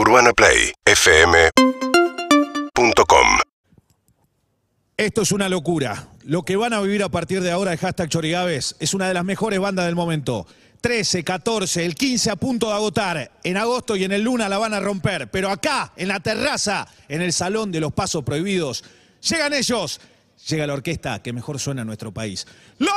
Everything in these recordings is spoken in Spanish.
UrbanaPlayFM.com Esto es una locura. Lo que van a vivir a partir de ahora de hashtag Chorigaves es una de las mejores bandas del momento. 13, 14, el 15 a punto de agotar. En agosto y en el Luna la van a romper. Pero acá, en la terraza, en el Salón de los Pasos Prohibidos, llegan ellos. Llega la orquesta que mejor suena en nuestro país. ¡La De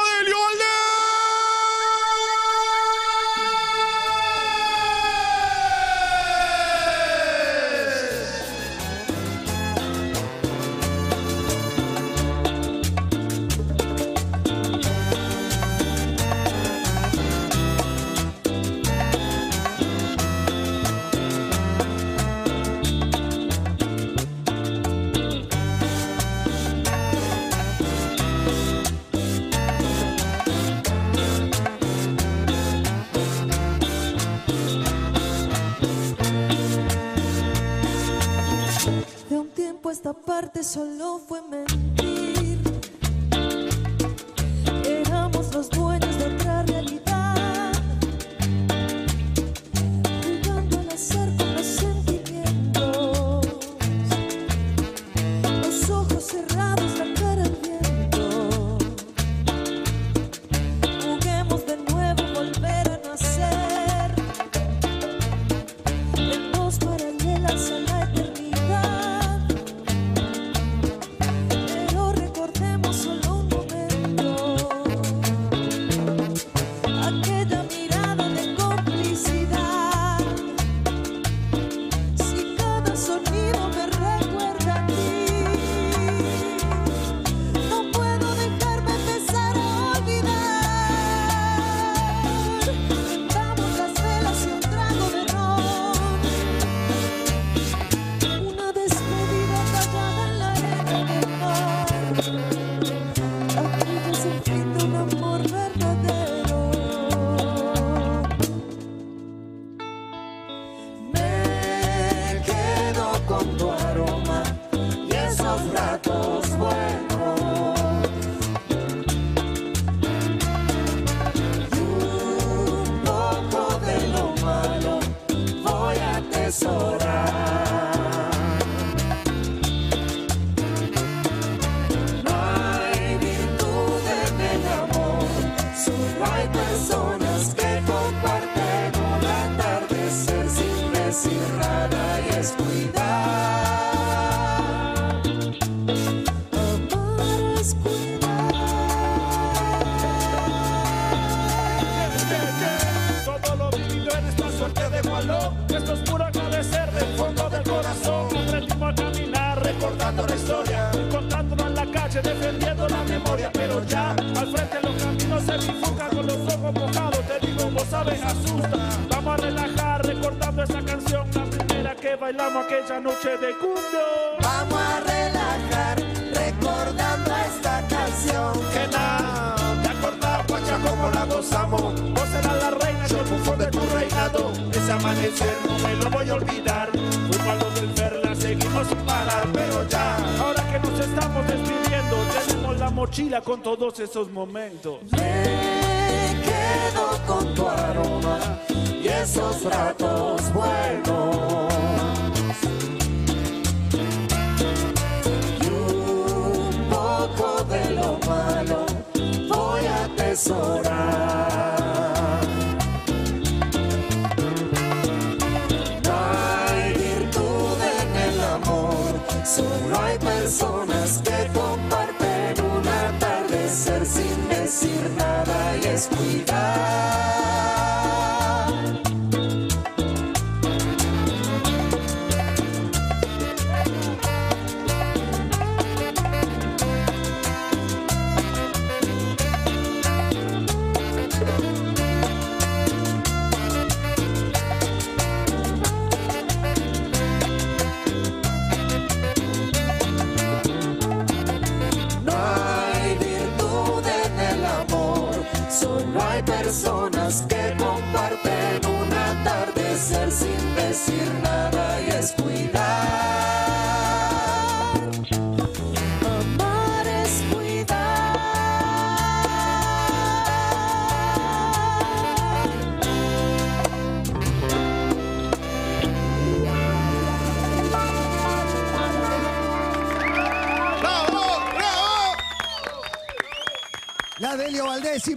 parte solo fue mentir. Defendiendo la memoria Pero ya al frente los caminos se bifurcan Con los ojos mojados, te digo, vos sabes, asusta. Vamos a relajar recordando esa canción La primera que bailamos aquella noche de cumbio Vamos a relajar recordando esta canción. Que nada, te acordás, guacha, como la gozamos. Vos eras la reina, yo el bufón de tu reinado. Ese amanecer no me lo voy a olvidar mochila con todos esos momentos Me quedo con tu aroma y esos ratos buenos. Y un poco de lo malo voy a atesorar. Nada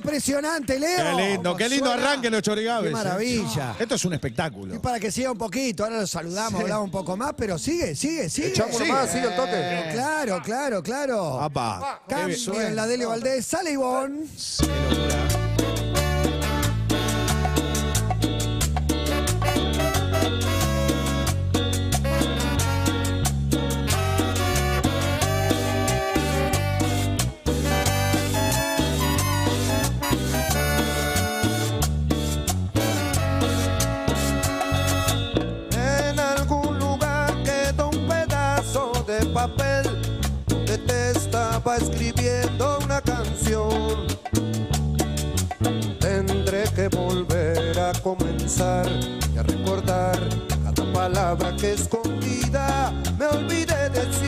impresionante, Leo. Qué lindo, ¿Cómo qué lindo suena? arranque los chorigaves. Qué eh. maravilla. Esto es un Y espectáculo. para que siga un poquito, ahora lo saludamos, hablamos un poco más, pero sigue, sigue, sigue. Echamos uno Sí. más, sigue el toque. Claro, claro, claro. Apa. Cambio en la Delio Valdés, sale Ivonne. En y a recordar cada palabra que escondida me olvidé decir.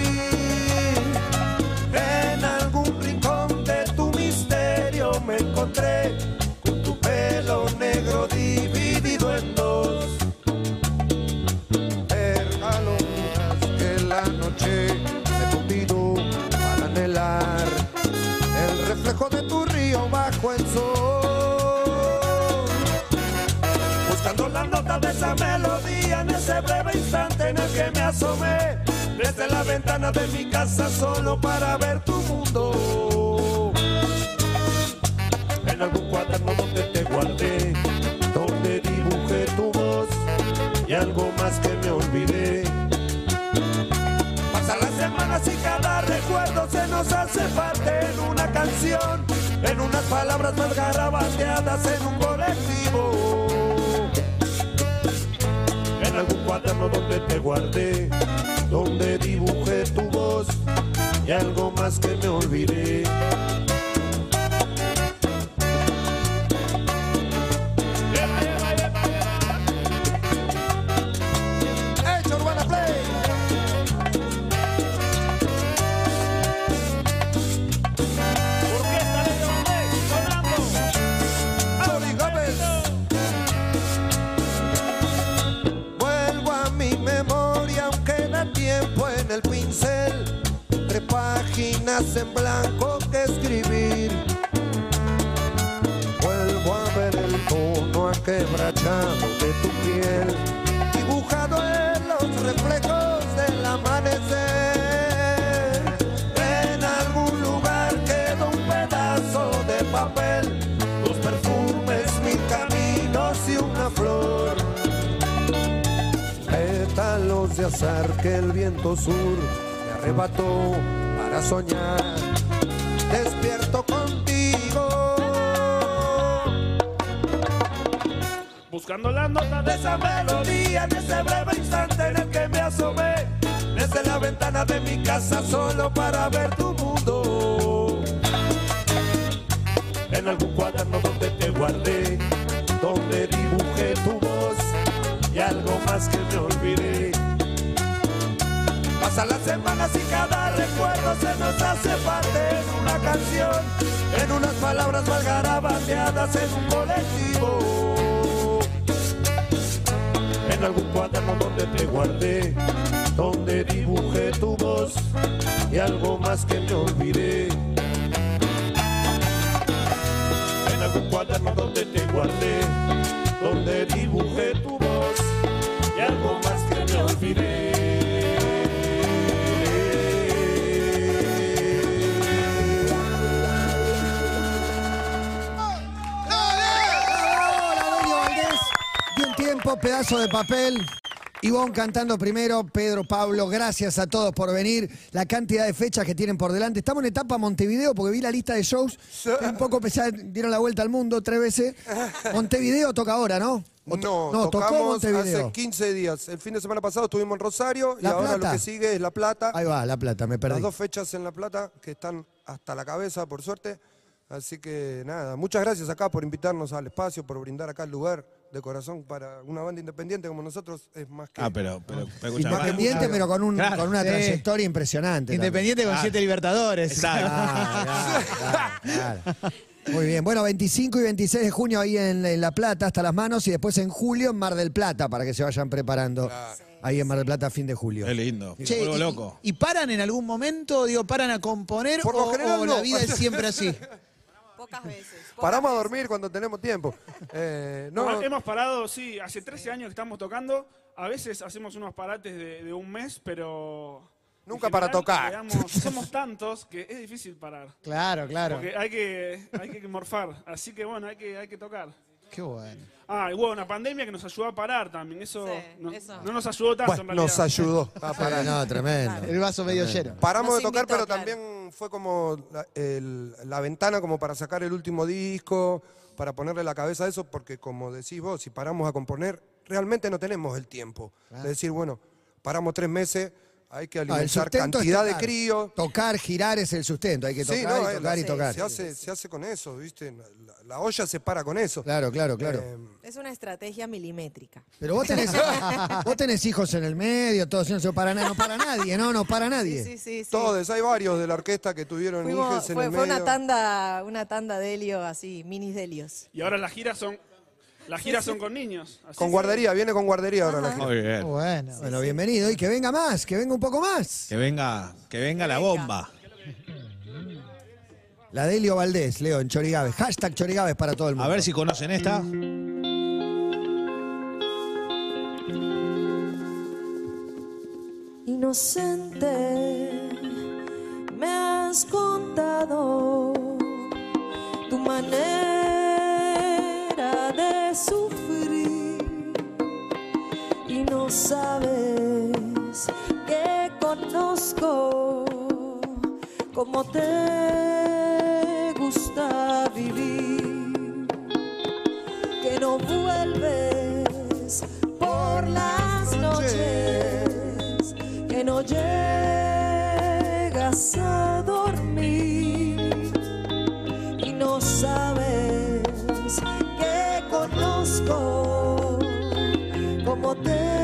Ventana de mi casa solo para ver tu mundo. En algún cuaderno donde te guardé, donde dibujé tu voz y algo más que me olvidé. Pasan las semanas y cada recuerdo se nos hace parte en una canción, en unas palabras más garabateadas en un colectivo. Cuaderno donde te guardé, donde dibujé tu voz y algo más que me olvidé. Tono aquebrachado de tu piel, dibujado en los reflejos del amanecer. En algún lugar quedó un pedazo de papel, tus perfumes, mil caminos y una flor. Pétalos de azar que el viento sur me arrebató para soñar. Buscando las notas de esa melodía en ese breve instante en el que me asomé desde la ventana de mi casa solo para ver tu mundo. En algún cuaderno donde te guardé, donde dibujé tu voz y algo más que me olvidé. Pasan las semanas y cada recuerdo se nos hace parte en una canción, en unas palabras mal garabateadas en un colectivo. En algún cuaderno donde te guardé, donde dibujé tu voz y algo más que me olvidé. En algún cuaderno donde te guardé, donde dibujé tu voz y algo más que me olvidé. Pedazo de papel. Ivonne cantando primero, Pedro, Pablo, gracias a todos por venir. La cantidad de fechas que tienen por delante. Estamos en etapa Montevideo porque vi la lista de shows. Un poco ya dieron la vuelta al mundo tres veces. Montevideo toca ahora, ¿no? To- No, tocó tocamos Montevideo. hace 15 días. El fin de semana pasado estuvimos en Rosario y La ahora Plata. lo que sigue es La Plata. Ahí va, La Plata, me perdí. Las dos fechas en La Plata que están hasta la cabeza, por suerte. Así que nada, muchas gracias acá por invitarnos al espacio, por brindar acá el lugar de corazón para una banda independiente como nosotros. Es más que. Ah, pero, pero, pero escucha, Independiente, pero con, un- Claro. con una Sí. trayectoria impresionante. también. Independiente con Claro. siete libertadores. Exacto. Ah, claro, claro, claro. Muy bien, bueno, 25 y 26 de junio ahí en, en La Plata, hasta las manos, y después en julio en Mar del Plata, para que se vayan preparando ahí en Mar del Plata a fin de julio. Qué lindo. Che, y, loco. y paran en algún momento? Digo, ¿paran a componer Por lo o, general o la no. vida es siempre así? Pocas veces. pocas Paramos a veces. dormir cuando tenemos tiempo. Eh, no, Hemos- Hemos parado, sí, hace 13 años que estamos tocando. A veces hacemos unos parates de, de un mes, pero. en Nunca para tocar. digamos, somos tantos que es difícil parar. Claro, claro. Porque hay que, hay que morfar. Así que bueno, hay que, hay que tocar. Qué bueno. Ah, y hubo una pandemia que nos ayudó a parar también. Eso, Sí, no, eso. no nos ayudó tanto en bueno, realidad. nos ayudó a parar. No, tremendo. El vaso medio lleno. Paramos Nos de tocar, invitó, pero claro. también fue como la, el- la ventana como para sacar el último disco, para ponerle la cabeza a eso, porque como decís vos, si paramos a componer, realmente no tenemos el tiempo. De decir, bueno, paramos tres meses, hay que el alimentar es cantidad de críos. Tocar, girar es el sustento. Hay que tocar Sí, no, y tocar y tocar. Se hace, se hace con eso, ¿viste? La, la olla se para con eso. Claro, claro, claro. Eh, Es una estrategia milimétrica. Pero vos tenés, vos tenés hijos en el medio, todos no para nadie, no para nadie, no, no para nadie. Sí, sí, todos, hay varios de la orquesta que tuvieron Fuimos- hijos en fue, el fue medio. una tanda, una tanda de helio así, minis de helios. Y ahora las giras son. Las giras son con niños. así Con que- guardería, viene con guardería ahora la gira. Muy bien. Bueno. Bueno, bienvenido y que venga más, que venga un poco más. Que venga, que venga la bomba. La de Elio Valdés, Leo, en Chorigaves. Hashtag Chorigaves para todo el mundo. A ver si conocen esta. Inocente, sabes que conozco cómo te gusta vivir que no vuelves por las noches, que no llegas a dormir y no sabes que conozco cómo te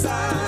side.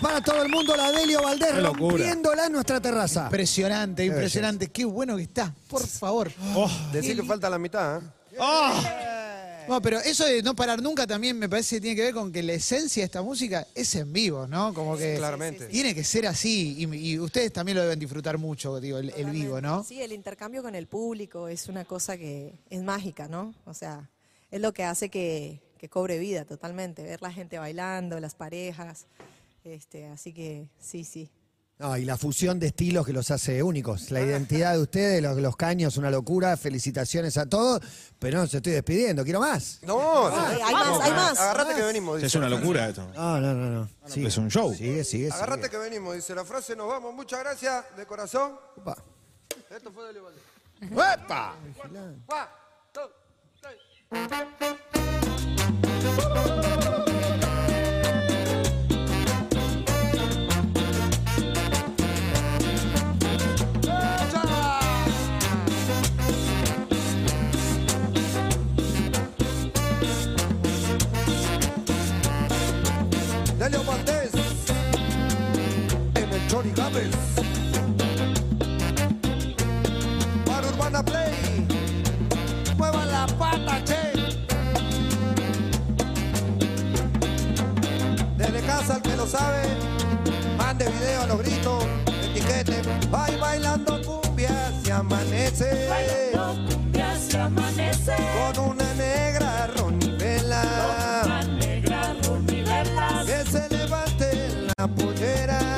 Para todo el mundo, la Delio Valdés rompiéndola en nuestra terraza. Impresionante, impresionante. Qué bueno que está, por favor. Decir que falta la mitad, ¿eh? No, pero eso de no parar nunca también me parece que tiene que ver con que la esencia de esta música es en vivo, ¿no? Como que Claramente. tiene que ser así y, y ustedes también lo deben disfrutar mucho, digo, el, el vivo, ¿no? Sí, el intercambio con el público es una cosa que es mágica, ¿no? O sea, es lo que hace que, que cobre vida totalmente, ver la gente bailando, las parejas, este, así que sí, sí. No, y la fusión de estilos que los hace únicos. La identidad de ustedes, los, los caños, una locura. Felicitaciones a todos. Pero no se estoy despidiendo, quiero más. No, Ay, hay más, hay más. Agarrate que venimos. Es una locura esto. No, no, no, no. Sigue. Es un show. Sigue, sigue. Agarrate sigue. que venimos, dice la frase. Nos vamos. Muchas gracias de corazón. Opa. Esto fue de Levalde. ¡Epa! One, two, three. Delio Valdés en el Johnny Gávez. Para Urbana Play mueva la pata che. Desde casa el que lo sabe mande video a los gritos etiquete ay bailando cumbia se amanece. Bailando cumbia se amanece. con pollera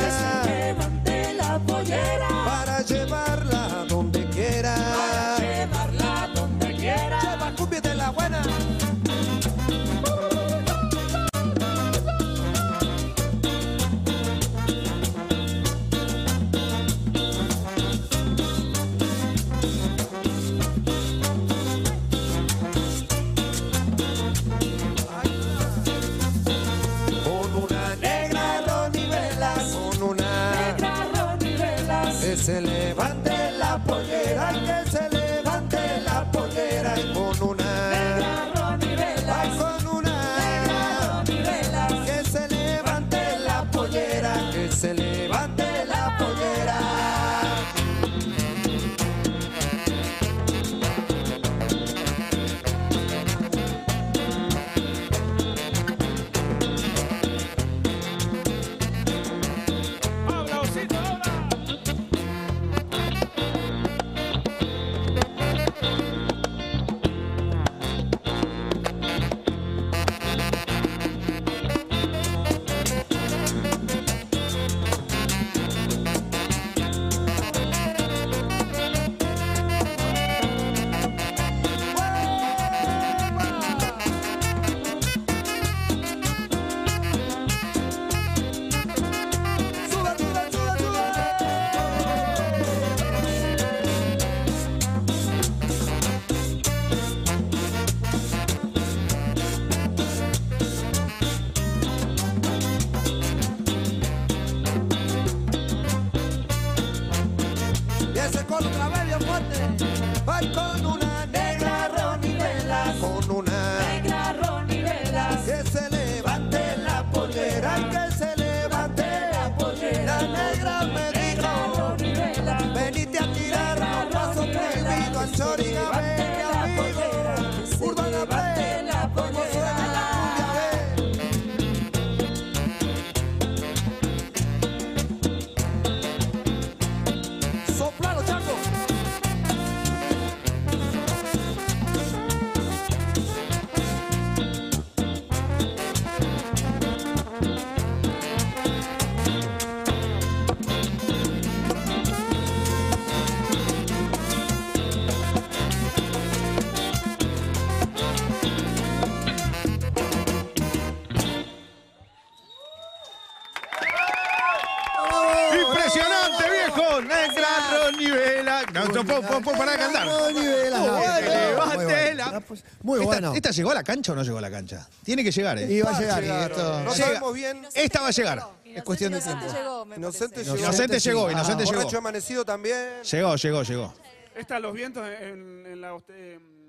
No, no de cantar. Muy No, bueno, muy levante bueno. la- Muy ¿Esta, bueno. ¿Esta llegó a la cancha o no llegó a la cancha? Tiene que llegar, ¿eh? Y va a llegar. No sabemos bien. Esta va a llegar. Es cuestión de Inocente tiempo. Inocente llegó. Inocente llegó. Inocente llegó. Borracho amanecido también. Llegó, llegó, llegó. Están los vientos en, la.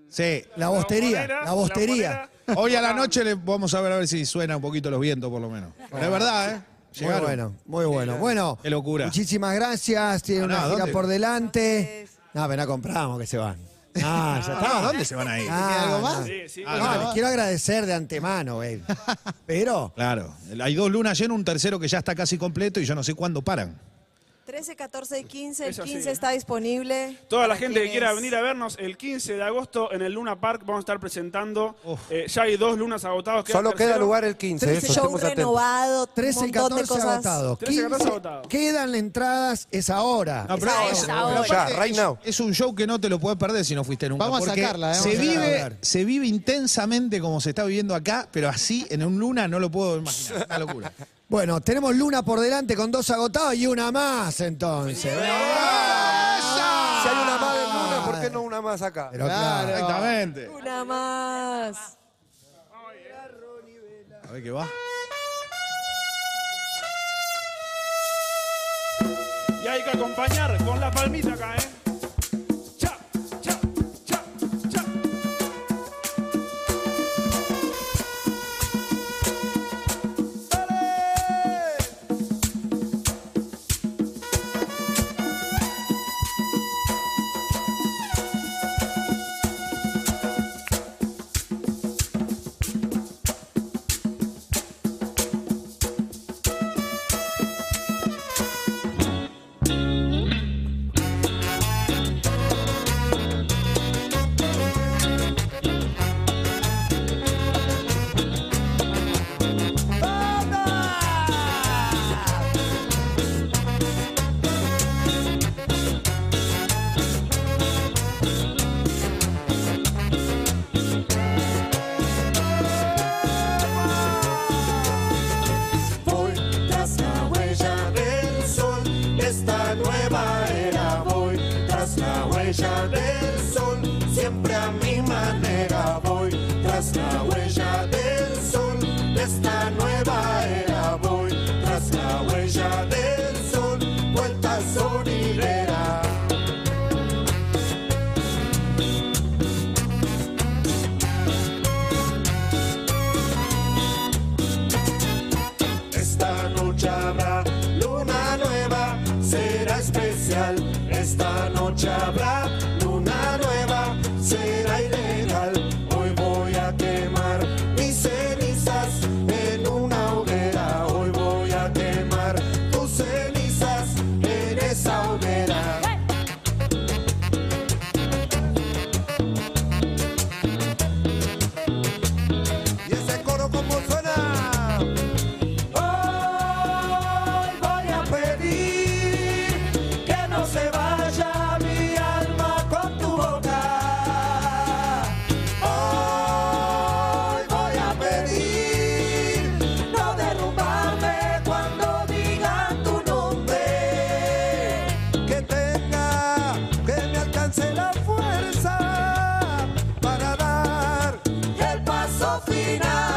Sí. La bostería, la bostería. Hoy a la noche le vamos a ver a ver si suena un poquito los vientos, por lo menos. Pero es verdad, ¿eh? Muy Llegaron. bueno, muy bueno. Bueno, Qué locura. muchísimas gracias. Tiene Ah, una no, gira ¿dónde? por delante. No, pero no compramos que se van. Ah, ya está. ¿dónde se van a ir? Ah, algo más? no. Sí, sí. Ah, No, no. les quiero agradecer de antemano, baby. Pero, Claro. Hay dos lunas llenas, un tercero que ya está casi completo y yo no sé cuándo paran. 13, 14 y 15. El Eso sí. 15 está disponible. Toda la gente que quiera venir a vernos el 15 de agosto en el Luna Park vamos a estar presentando. Eh, ya hay dos lunas agotados. queda Solo queda lugar el 15, Trece eso, Show renovado, 13 y un montón de 14 cosas. agotados. 13 y 14 15 agotados. Quedan entradas, es ahora. No, pero es- es ahora. pero Ya, right now. Es un show que no te lo puedes perder si no fuiste nunca. Vamos a sacarla, eh, se, vamos a vive, se vive intensamente como se está viviendo acá, pero así en un luna no lo puedo imaginar. Una locura. Bueno, tenemos Luna por delante con dos agotados y una más entonces. Si hay una más de luna, ¿por qué no una más acá? Pero claro. Exactamente. Una más. A ver qué va. Y hay que acompañar con la palmita acá, ¿eh? Esta noche habrá final.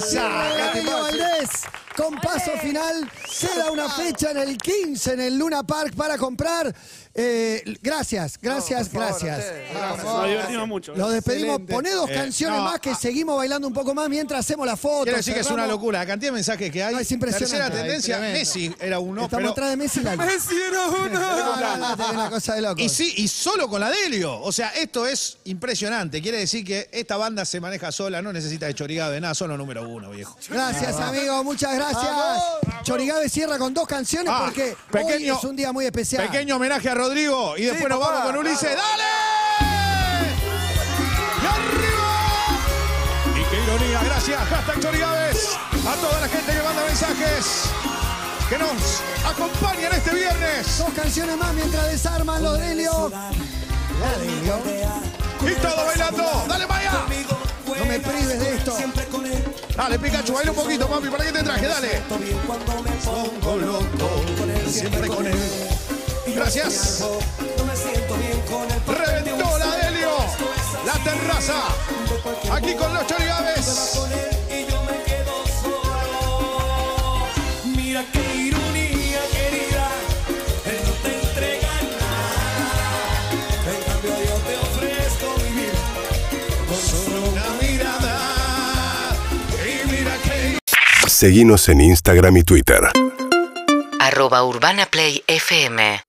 Darío Valdés. con paso final. Queda una fecha en el 15 en el Luna Park para comprar. Eh, gracias, gracias, gracias. Nos divertimos mucho. Los despedimos. Excelente. Poné dos Eh, canciones no, más que seguimos bailando un poco más mientras hacemos la foto. Quiero decir que es una locura. La cantidad de mensajes que hay. No, es impresionante. Tercera Ay, tendencia, tremendo. Messi era uno. Estamos pero- atrás de Messi Lali. Messi era uno. Una cosa de loco. Y sí, y solo con la Delio. O sea, esto es impresionante. Quiere decir que esta banda se maneja sola, no necesita de chorigado de nada, solo número uno, viejo. Gracias, amigo, muchas gracias. Chorigabe cierra con dos canciones Ah, porque pequeño- hoy es un día muy especial. Pequeño homenaje a Rodrigo y después nos papá, vamos con Ulises. claro. ¡Dale! ¡Y arriba! Y qué ironía, gracias. Hashtag Chorigaves. A toda la gente que manda mensajes. Que nos acompañan este viernes. Dos canciones más mientras desarman los Delio. Y todo bailando. ¡Dale, Maya! No me prives de esto. Dale, Pikachu, baila un poquito, papi. ¿Para qué te traje? Dale. Siempre con él. Gracias. Reventó la Delio. La terraza. Aquí con los chorigaves. Mira qué ironía, querida, él no te entrega nada. En cambio yo te ofrezco vivir con solo Una mirada. Y mira que Seguinos en Instagram y Twitter. arroba Urbana Play FM